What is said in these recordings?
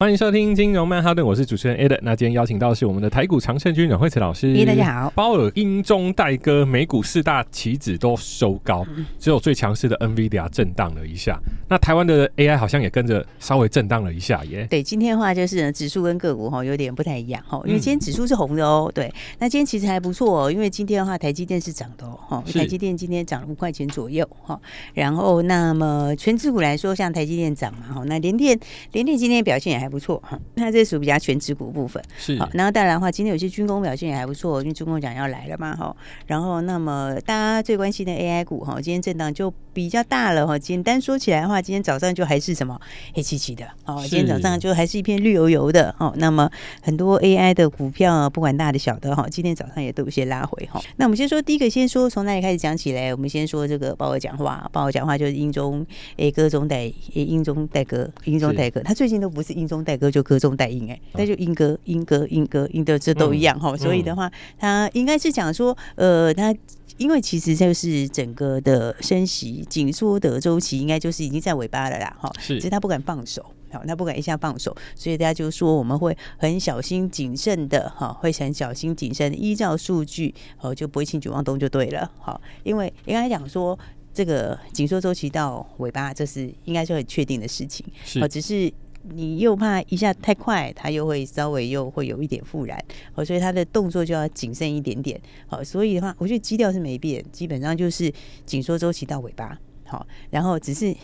欢迎收听金融曼哈顿，我是主持人 Ed。那今天邀请到的是我们的台股常胜军阮惠慈老师。大家好。包尔英中带歌，美股四大期指都收高，只有最强势的 NVIDIA 震荡了一下。那台湾的 AI 好像也跟着稍微震荡了一下耶。对，今天的话就是呢，指数跟个股哈有点不太一样哈，因为今天指数是红的哦。对，那今天其实还不错哦，因为今天的话台积电是涨的哦，哈，台积电今天涨了五块钱左右哈。然后那么全指股来说，像台积电涨嘛哈，那联电联电今天表现也还。不错哈，那这属于比较全值股部分是好，然后当然的话，今天有些军工表现也还不错，因为军工奖要来了嘛哈。然后那么大家最关心的 AI 股哈，今天震荡就比较大了哈。简单说起来的话，今天早上就还是什么黑漆漆的哦，今天早上就还是一片绿油油的哦。那么很多 AI 的股票，不管大的小的哈，今天早上也都有些拉回哈。那我们先说第一个，先说从哪里开始讲起来？我们先说这个鲍尔讲话，鲍尔讲话就是英中诶歌中带英中带歌，英中带歌。他最近都不是英中。带歌就歌中带音，哎，那就音歌、音歌、音歌、音的这都一样哈，所以的话，他应该是讲说，呃，他因为其实就是整个的升息紧缩的周期，应该就是已经在尾巴了啦，哈，是，只是他不敢放手，好，他不敢一下放手，所以大家就说我们会很小心谨慎的，哈，会很小心谨慎，依照数据，哦，就不会轻举妄动就对了，好，因为应该讲说这个紧缩周期到尾巴，这是应该是很确定的事情，是，只是。你又怕一下太快，它又会稍微又会有一点复燃，好，所以它的动作就要谨慎一点点，好，所以的话，我觉得基调是没变，基本上就是紧缩周期到尾巴，好，然后只是。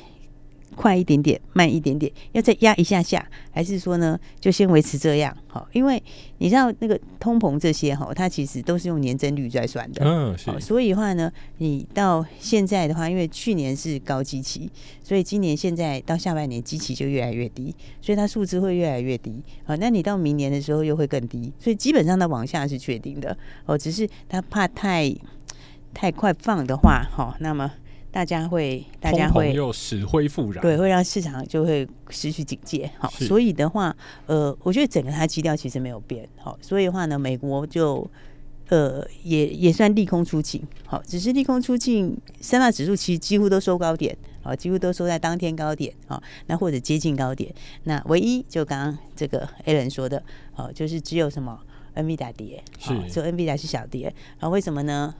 快一点点，慢一点点，要再压一下下，还是说呢，就先维持这样？好，因为你知道那个通膨这些哈，它其实都是用年增率在算的。嗯，是。所以的话呢，你到现在的话，因为去年是高基期，所以今年现在到下半年基期就越来越低，所以它数字会越来越低。好，那你到明年的时候又会更低，所以基本上它往下是确定的。哦，只是它怕太太快放的话，哈，那么。大家会，大家会又死灰复燃，对，会让市场就会失去警戒。好，所以的话，呃，我觉得整个它基调其实没有变。好，所以的话呢，美国就呃也也算利空出尽。好，只是利空出尽，三大指数其实几乎都收高点，好，几乎都收在当天高点。好，那或者接近高点。那唯一就刚刚这个 Alan 说的，好，就是只有什么 NVIDIA 跌，是，只有 NVIDIA 是小跌。好，为什么呢？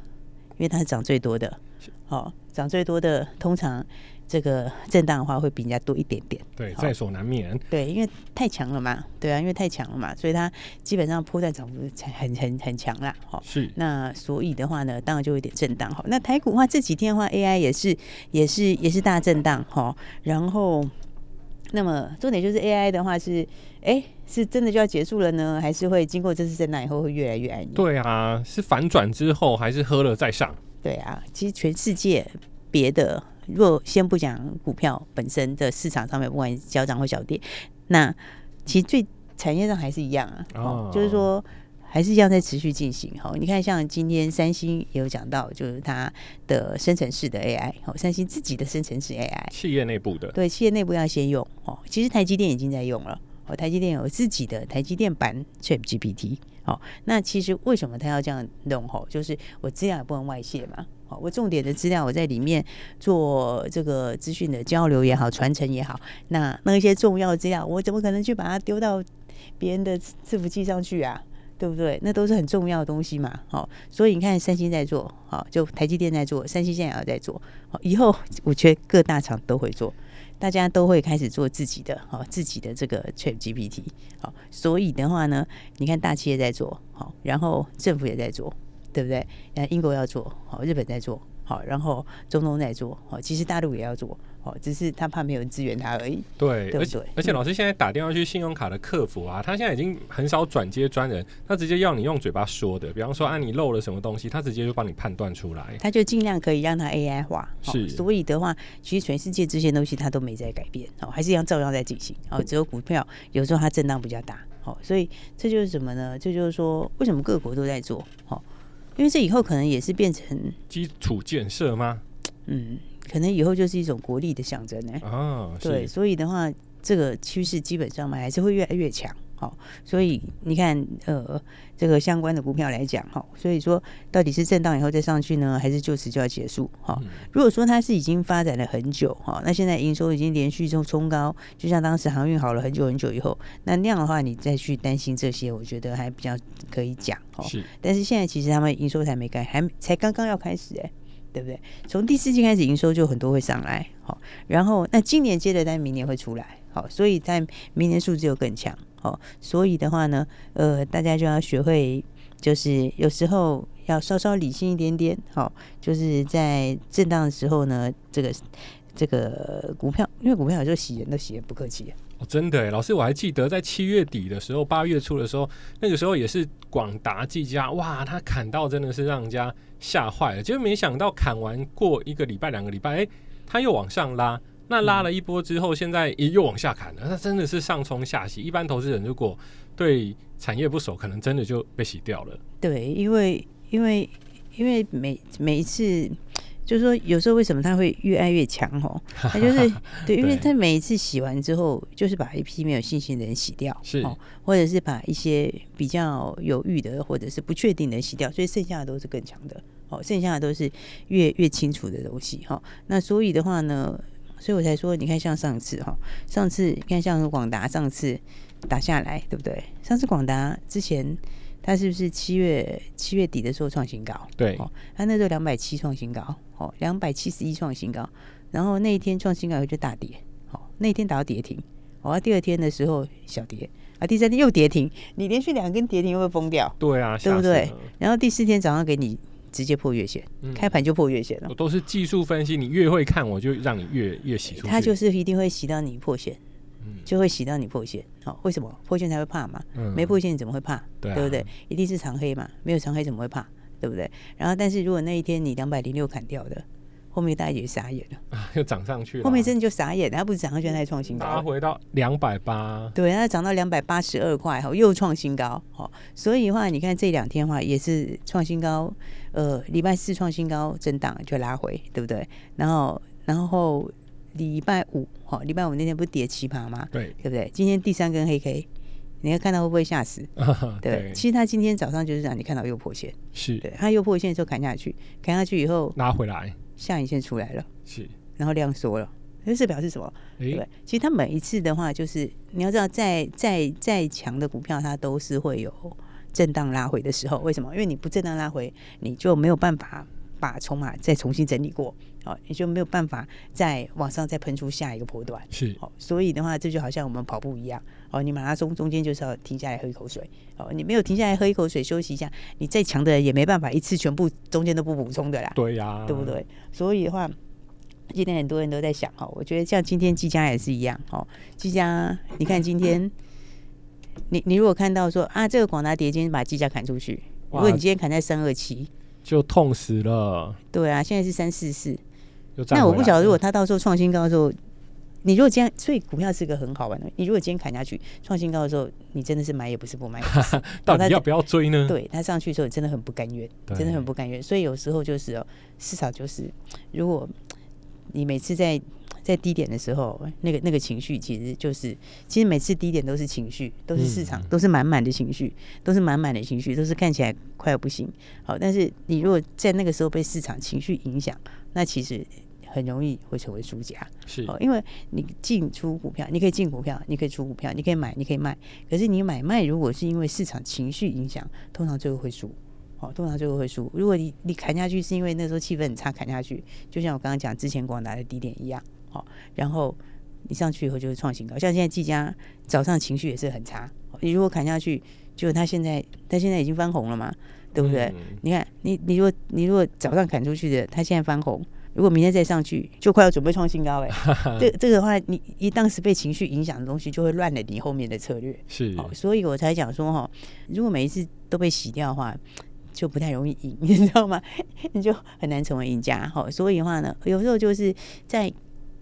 因为它是涨最多的。好。涨最多的，通常这个震荡的话会比人家多一点点。对，在所难免。对，因为太强了嘛，对啊，因为太强了嘛，所以它基本上波段涨幅很很很强啦。好，是。那所以的话呢，当然就有点震荡。好，那台股的话这几天的话，AI 也是也是也是大震荡。哈，然后那么重点就是 AI 的话是，哎，是真的就要结束了呢，还是会经过这次震荡以后会越来越爱你？对啊，是反转之后，还是喝了再上？对啊，其实全世界别的，如果先不讲股票本身的市场上面，不管小涨或小跌，那其实最产业上还是一样啊，哦，就是说还是一样在持续进行。哈，你看像今天三星也有讲到，就是它的生成式的 AI，哦，三星自己的生成式 AI，企业内部的，对，企业内部要先用哦。其实台积电已经在用了，哦，台积电有自己的台积电版 ChatGPT。哦，那其实为什么他要这样弄？吼，就是我资料也不能外泄嘛。好，我重点的资料我在里面做这个资讯的交流也好，传承也好。那那一些重要资料，我怎么可能去把它丢到别人的伺服器上去啊？对不对？那都是很重要的东西嘛。好，所以你看，三星在做，好，就台积电在做，三星现在也要在做。好，以后我觉得各大厂都会做。大家都会开始做自己的，好，自己的这个 ChatGPT，好，所以的话呢，你看大企业在做，好，然后政府也在做，对不对？那英国要做，好，日本在做，好，然后中东在做，好，其实大陆也要做，哦，只是他怕没有人支援他而已。对，对对？而且而且老师现在打电话去信用卡的客服啊，他现在已经很少转接专人，他直接要你用嘴巴说的，比方说啊，你漏了什么东西，他直接就帮你判断出来。他就尽量可以让他 AI 化。是、哦，所以的话，其实全世界这些东西他都没在改变，哦，还是一样照样在进行。哦，只有股票有时候它震荡比较大。哦，所以这就是什么呢？这就是说，为什么各国都在做？哦，因为这以后可能也是变成基础建设吗？嗯。可能以后就是一种国力的象征呢。啊，对，所以的话，这个趋势基本上嘛，还是会越来越强。好，所以你看，呃，这个相关的股票来讲，哈，所以说到底是震荡以后再上去呢，还是就此就要结束？哈，如果说它是已经发展了很久，哈，那现在营收已经连续中冲高，就像当时航运好了很久很久以后，那那样的话，你再去担心这些，我觉得还比较可以讲。哈，是。但是现在其实他们营收才没开，还才刚刚要开始，哎。对不对？从第四季开始营收就很多会上来，好，然后那今年接着在明年会出来，好，所以在明年数字又更强，好，所以的话呢，呃，大家就要学会，就是有时候要稍稍理性一点点，好，就是在震荡的时候呢，这个这个股票，因为股票有时候洗人都洗人不客气。哦，真的哎，老师，我还记得在七月底的时候，八月初的时候，那个时候也是广达、技嘉，哇，他砍到真的是让人家吓坏了。结果没想到砍完过一个礼拜、两个礼拜，哎，他又往上拉，那拉了一波之后，现在又往下砍了。那真的是上冲下洗。一般投资人如果对产业不熟，可能真的就被洗掉了。对，因为因为因为每每一次。就是说，有时候为什么他会越爱越强？哦，他就是对，因为他每一次洗完之后，就是把一批没有信心的人洗掉，是，或者是把一些比较犹豫的或者是不确定的人洗掉，所以剩下的都是更强的，哦，剩下的都是越越清楚的东西，哈。那所以的话呢，所以我才说，你看像上次哈，上次你看像广达上次打下来，对不对？上次广达之前。它是不是七月七月底的时候创新高？对，哦，它那时候两百七创新高，哦，两百七十一创新高，然后那一天创新高以后就大跌，哦，那一天打到跌停，哦，第二天的时候小跌，啊，第三天又跌停，你连续两根跌停会不会疯掉？对啊，对不对？然后第四天早上给你直接破月线，嗯、开盘就破月线了。我都是技术分析，你越会看，我就让你越越洗出去。它就是一定会洗到你破线。就会洗到你破线，好、哦，为什么破线才会怕嘛？嗯、没破线你怎么会怕？对，啊、对不对？一定是长黑嘛，没有长黑怎么会怕？对不对？然后，但是如果那一天你两百零六砍掉的，后面大家也傻眼了，啊、又涨上去了，后面真的就傻眼，它不是涨上去再创新高，它回到两百八，对，它涨到两百八十二块，哈，又创新高，好，所以的话，你看这两天的话也是创新高，呃，礼拜四创新高，震荡就拉回，对不对？然后，然后。礼拜五，哈，礼拜五那天不是跌奇葩吗？对，对不对？今天第三根黑 K，你要看到会不会吓死？啊、对，对，其实他今天早上就是让你看到又破线，是对，他又破线之后砍下去，砍下去以后拉回来，下影线出来了，是，然后量缩了，这是表示什么？欸、对，其实他每一次的话，就是你要知道再，再再再强的股票，它都是会有震荡拉回的时候。为什么？因为你不震荡拉回，你就没有办法把筹码再重新整理过。哦，也就没有办法再往上再喷出下一个波段，是哦，所以的话，这就好像我们跑步一样，哦，你马拉松中间就是要停下来喝一口水，哦，你没有停下来喝一口水休息一下，你再强的人也没办法一次全部中间都不补充的啦，对呀、啊，对不对？所以的话，今天很多人都在想，哈，我觉得像今天技嘉也是一样，哦，技嘉，你看今天，你你如果看到说啊，这个广达跌今天把技嘉砍出去，如果你今天砍在三二七，就痛死了，对啊，现在是三四四。那我不晓得，如果他到时候创新高的时候，你如果今天，所以股票是个很好玩的。你如果今天砍下去创新高的时候，你真的是买也不是不买，到底要不要追呢？对，他上去的时候真的很不甘愿，真的很不甘愿。所以有时候就是哦，市场就是，如果你每次在在低点的时候，那个那个情绪其实就是，其实每次低点都是情绪，都是市场，都是满满的情绪，都是满满的情绪，都是看起来快要不行。好，但是你如果在那个时候被市场情绪影响，那其实。很容易会成为输家，是哦，因为你进出股票，你可以进股票，你可以出股票，你可以买，你可以卖。可是你买卖如果是因为市场情绪影响，通常最后会输。哦，通常最后会输。如果你你砍下去是因为那时候气氛很差，砍下去，就像我刚刚讲之前广达的低点一样，好，然后你上去以后就是创新高。像现在技嘉早上情绪也是很差，你如果砍下去，就他现在他现在已经翻红了嘛，对不对？嗯、你看你你如果你如果早上砍出去的，他现在翻红。如果明天再上去，就快要准备创新高哎、欸。这这个的话，你一当时被情绪影响的东西，就会乱了你后面的策略。是，所以我才讲说哈，如果每一次都被洗掉的话，就不太容易赢，你知道吗？你就很难成为赢家。好，所以的话呢，有时候就是在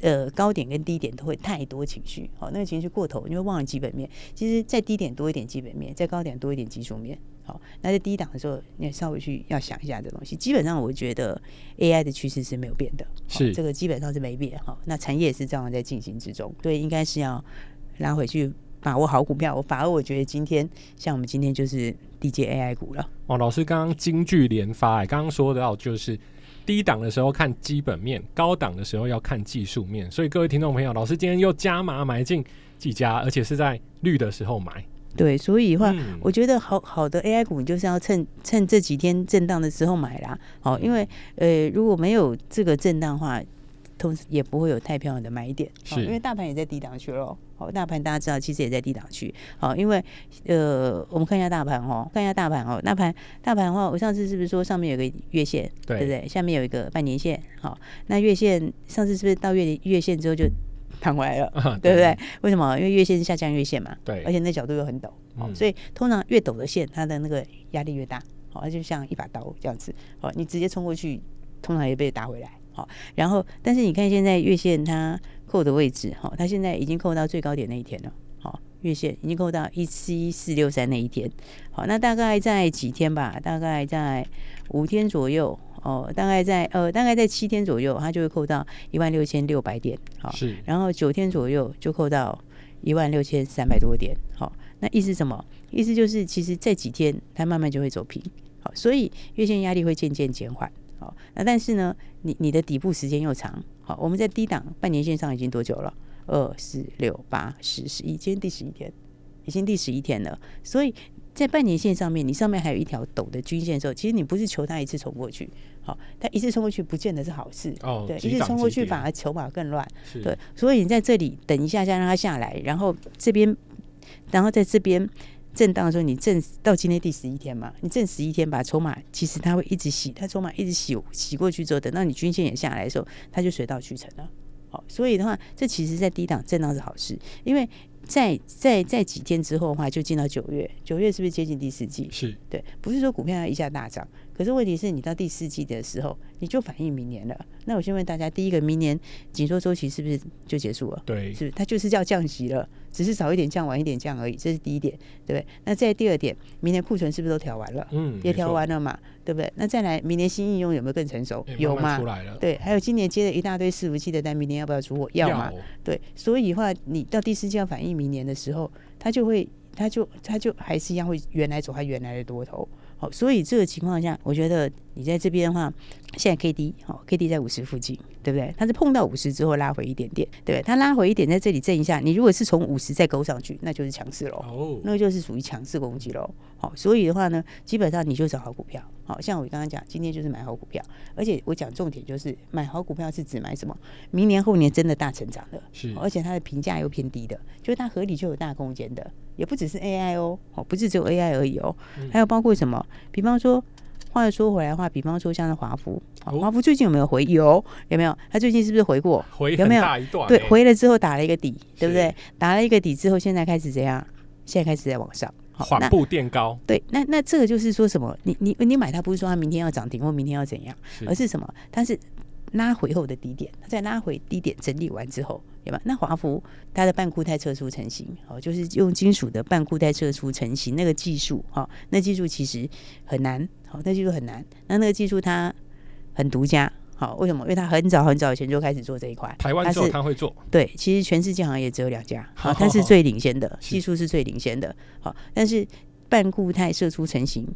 呃高点跟低点都会太多情绪，好，那个情绪过头，你会忘了基本面。其实，在低点多一点基本面，在高点多一点技术面。好，那在低档的时候，你也稍微去要想一下这东西。基本上，我觉得 AI 的趋势是没有变的，是这个基本上是没变。好，那产业也是这样在进行之中，所以应该是要拉回去把握好股票。我反而我觉得今天像我们今天就是低阶 AI 股了。哦，老师刚刚金句连发，哎，刚刚说到就是低档的时候看基本面，高档的时候要看技术面。所以各位听众朋友，老师今天又加码买进几家，而且是在绿的时候买。对，所以的话，嗯、我觉得好好的 AI 股，你就是要趁趁这几天震荡的时候买啦。好，因为呃，如果没有这个震荡的话，同时也不会有太漂亮的买点。是，因为大盘也在低档区喽。好，大盘大家知道，其实也在低档区。好，因为呃，我们看一下大盘哦，看一下大盘哦，大盘大盘的话，我上次是不是说上面有个月线，对，对不对？下面有一个半年线。好，那月线上次是不是到月月线之后就？弹回来了，啊、对，对不对？为什么？因为月线是下降月线嘛，对，而且那角度又很陡，哦、嗯，所以通常越陡的线，它的那个压力越大，好，就像一把刀这样子，好，你直接冲过去，通常也被打回来，好，然后但是你看现在月线它扣的位置，好，它现在已经扣到最高点那一天了，好，月线已经扣到一七四六三那一天，好，那大概在几天吧？大概在五天左右。哦，大概在呃，大概在七天左右，它就会扣到一万六千六百点，好，是，然后九天左右就扣到一万六千三百多点，好，那意思什么？意思就是，其实这几天它慢慢就会走平，好，所以月线压力会渐渐减缓，好，那但是呢，你你的底部时间又长，好，我们在低档半年线上已经多久了？二四六八十十一，今天第十一天，已经第十一天了，所以。在半年线上面，你上面还有一条陡的均线的时候，其实你不是求它一次冲过去，好，它一次冲过去不见得是好事，哦，对，一次冲过去反而筹码更乱，是，对，所以你在这里等一下，再让它下来，然后这边，然后在这边震荡的时候，你震到今天第十一天嘛，你震十一天把筹码，其实它会一直洗，它筹码一直洗洗过去之后，等到你均线也下来的时候，它就水到渠成了，好，所以的话，这其实在低档震荡是好事，因为。在在在几天之后的话，就进到九月，九月是不是接近第四季？是对，不是说股票要一下大涨，可是问题是你到第四季的时候，你就反映明年了。那我先问大家，第一个，明年紧缩周期是不是就结束了？对，是不是？它就是叫降息了，只是早一点降，晚一点降而已，这是第一点，对不对？那再第二点，明年库存是不是都调完了？嗯，也调完了嘛，对不对？那再来，明年新应用有没有更成熟？有吗？出来了。对，还有今年接了一大堆伺服器的单，明年要不要出货？要嘛？对，所以的话，你到第四季要反映明年的时候，它就会，它就，它就还是一样会原来走它原来的多头。所以这个情况下，我觉得你在这边的话，现在 K D 好，K D 在五十附近，对不对？它是碰到五十之后拉回一点点，对不对？它拉回一点，在这里震一下，你如果是从五十再勾上去，那就是强势喽，哦，那个就是属于强势攻击喽。好，所以的话呢，基本上你就找好股票。好，像我刚刚讲，今天就是买好股票，而且我讲重点就是买好股票是指买什么？明年后年真的大成长的，是，而且它的评价又偏低的，就是它合理就有大空间的，也不只是 AI 哦，哦，不是只有 AI 而已哦，还有包括什么？比方说，话又说回来的话，比方说像是华孚，华孚最近有没有回？有，有没有？他最近是不是回过？回有没有？对，回了之后打了一个底，对不对？打了一个底之后，现在开始怎样？现在开始在往上。缓步垫高，对，那那这个就是说什么？你你你买它不是说它明天要涨停或明天要怎样，而是什么？它是拉回后的低点，在拉回低点整理完之后，对吧？那华孚它的半固态测出成型，哦，就是用金属的半固态测出成型那个技术，哈，那技术其实很难，好，那技术很难，那那个技术它很独家。好，为什么？因为他很早很早以前就开始做这一块，台湾只有他会做。对，其实全世界好像也只有两家，好，他是最领先的，技术是最领先的。好，但是半固态射出成型，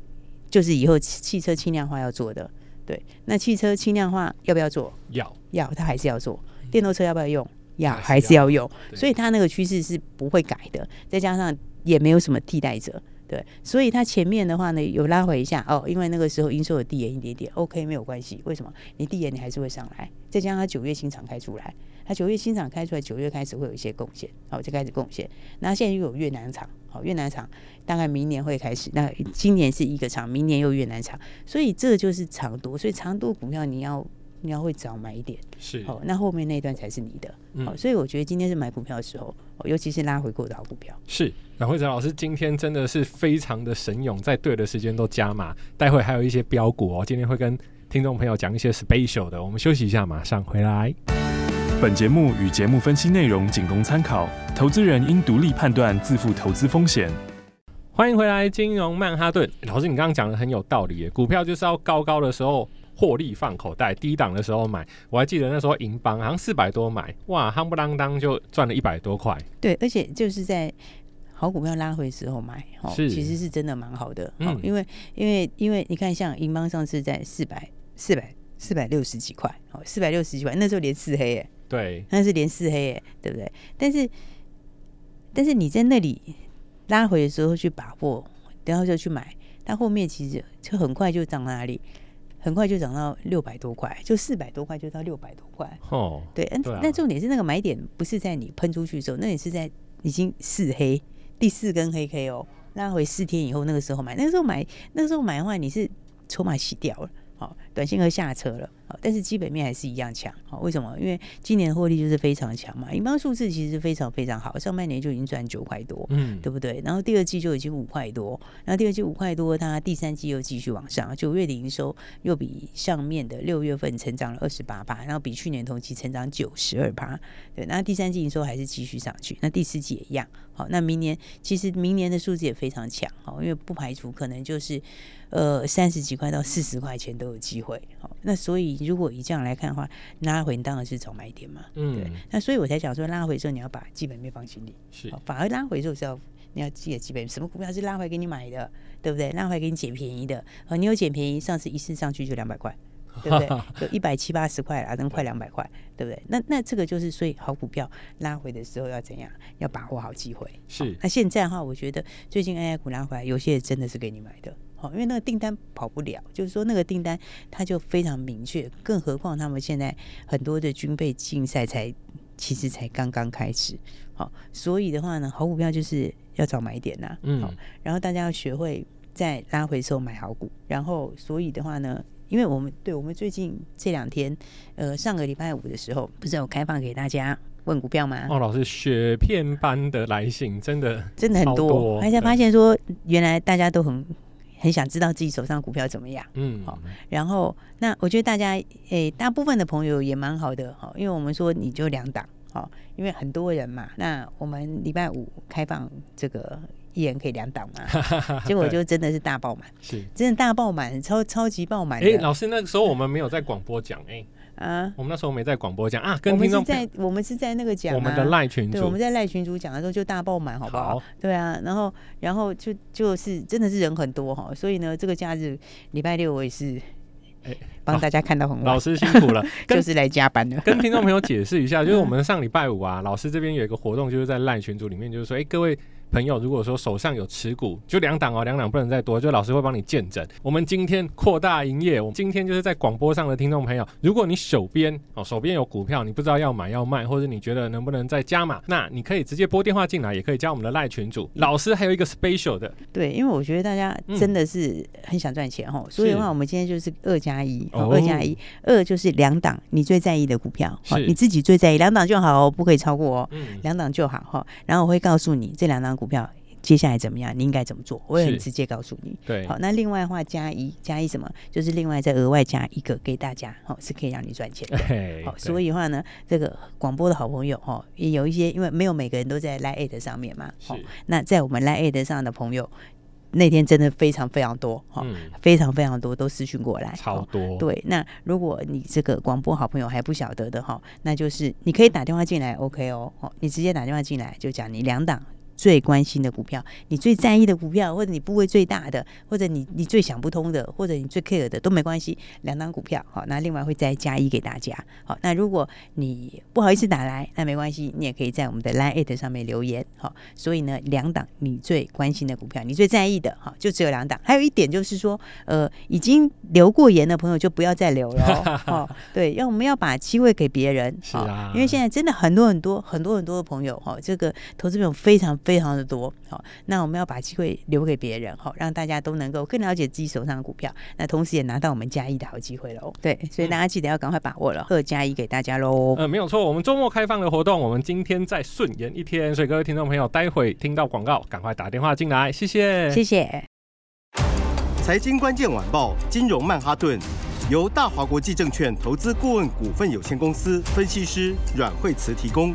就是以后汽车轻量化要做的。对，那汽车轻量化要不要做？要，要，他还是要做。电动车要不要用？要，还是要用。所以它那个趋势是不会改的，再加上也没有什么替代者。对，所以它前面的话呢，有拉回一下哦，因为那个时候营收有递延一点点，OK 没有关系。为什么？你递延你还是会上来，再加上它九月新厂开出来，它九月新厂开出来，九月开始会有一些贡献，好，就开始贡献。那现在又有越南厂，好，越南厂大概明年会开始，那今年是一个厂，明年又越南厂，所以这就是长多，所以长多股票你要你要会找买点，是哦，那后面那一段才是你的，好、嗯，所以我觉得今天是买股票的时候，尤其是拉回过的好股票。是阮慧哲老师今天真的是非常的神勇，在对的时间都加码，待会还有一些标股哦，今天会跟听众朋友讲一些 special 的，我们休息一下，马上回来。本节目与节目分析内容仅供参考，投资人应独立判断，自负投资风险。欢迎回来，金融曼哈顿。老师，你刚刚讲的很有道理耶，股票就是要高高的时候获利放口袋，低档的时候买。我还记得那时候银邦好像四百多买，哇，夯不啷当就赚了一百多块。对，而且就是在好股票拉回的时候买，哦，是其实是真的蛮好的，嗯哦，因为因为因为你看，像银邦上次在四百四百四百六十几块，哦，四百六十几块，那时候连四黑耶，对，那是连四黑耶，对不对？但是但是你在那里拉回的时候去把握，然后就去买，它后面其实就很快就涨到哪里？很快就涨到六百多块，就四百多块就到六百多块。哦，对，嗯对啊那重点是那个买点不是在你喷出去的时候，那也是在已经四黑第四根黑 K 哦，拉回四天以后那个时候买，那个时候买那个时候买的话，你是筹码洗掉了，好，短线和下车了，好，但是基本面还是一样强，好，为什么？因为今年获利就是非常强嘛，银邦数字其实非常非常好，上半年就已经赚九块多，嗯，对不对？然后第二季就已经五块多，然后第二季五块多，它第三季又继续往上，九月的营收又比上面的六月份成长了二十八趴，然后比去年同期成长九十二趴，对，那第三季营收还是继续上去，那第四季也一样，好，那明年其实明年的数字也非常强，好，因为不排除可能就是呃三十几块到四十块钱都有机会，好，那所以如果以这样来看的话，拉回当然是找买点嘛，嗯对，那所以我才讲说拉回的时候你要把基本面放心里。是反而拉回的时候是要你要记得基本什么股票是拉回给你买的，对不对？拉回给你捡便宜的，呃，你有捡便宜，上次一次上去就两百块，对不对？就一百七八十块啦，能快两百块，对不对？那那这个就是所以好股票拉回的时候要怎样？要把握好机会。是好那现在的话，我觉得最近 AI 股拉回来，有些真的是给你买的。好，因为那个订单跑不了，就是说那个订单它就非常明确，更何况他们现在很多的军备竞赛才其实才刚刚开始，好，所以的话呢，好股票就是要找买点呐，嗯好，然后大家要学会在拉回的时候买好股，然后所以的话呢，因为我们对我们最近这两天，呃，上个礼拜五的时候，不是有开放给大家问股票吗？哦，老师雪片般的来信，真的真的很多而且发现说，原来大家都很很想知道自己手上股票怎么样。嗯，好然后，那我觉得大家诶，大部分的朋友也蛮好的哈，因为我们说你就两档，好，因为很多人嘛。那我们礼拜五开放这个一人可以两档嘛，结果就真的是大爆满，是。真的大爆满，超超级爆满哎，的老师，那个时候我们没有在广播讲，哎，啊！我们那时候没在广播讲。啊，我们是跟听众在我们是在那个讲、啊、我们的赖群对，我们，在赖群主讲的时候就大爆满，好不好？好。对啊，然后然后就就是真的是人很多哈，所以呢，这个假日礼拜六我也是哎帮大家看到很晚，老师辛苦了，就是来加班的。跟听众朋友解释一下，就是我们 上礼拜五啊，老师这边有一个活动，就是在赖群组里面，就是说，哎、各位朋友，如果说手上有持股，就两档哦，两档不能再多，就老师会帮你见证。我们今天扩大营业，我们今天就是在广播上的听众朋友，如果你手边哦手边有股票，你不知道要买要卖，或者你觉得能不能再加码，那你可以直接拨电话进来，也可以加我们的赖群主。老师还有一个 special 的，对，因为我觉得大家真的是很想赚钱哈，所以的话，我们今天就是二加一，哦二加一，二就是两档你最在意的股票，是你自己最在意两档就好哦，不可以超过哦，嗯，两档就好哈。然后我会告诉你这两档股票接下来怎么样，你应该怎么做，我也很直接告诉你。对，好，那另外的话加一加一什么，就是另外再额外加一个给大家，好是可以让你赚钱的。哎好，所以的话呢，这个广播的好朋友哈，也有一些，因为没有每个人都在 Line at 上面嘛，是。好，那在我们 Line at 上的朋友，那天真的非常非常多，哈、嗯，非常非常多都私讯过来，哦超多，对，那如果你这个广播好朋友还不晓得的哈，那就是你可以打电话进来，OK 哦，哦，你直接打电话进来就讲你两档。最关心的股票，你最在意的股票，或者你部位最大的，或者你你最想不通的，或者你最 care 的都没关系，两档股票好，那另外会再加一给大家好。那如果你不好意思打来，那没关系，你也可以在我们的 Line@ 上面留言好。所以呢，两档你最关心的股票，你最在意的哈，就只有两档。还有一点就是说，呃，已经留过言的朋友就不要再留了哦。对，要我们要把机会给别人，是啊，因为现在真的很多很多很多很多的朋友哈，这个投资朋友非常。非常的多。好，那我们要把机会留给别人，好，让大家都能够更了解自己手上的股票，那同时也拿到我们加一的好机会喽。对，所以大家记得要赶快把握了，二加一给大家喽。呃，没有错，我们周末开放的活动，我们今天再顺延一天，所以各位听众朋友，待会听到广告，赶快打电话进来，谢谢，谢谢。财经关键晚报，金融曼哈顿，由大华国际证券投资顾问股份有限公司分析师阮惠慈提供。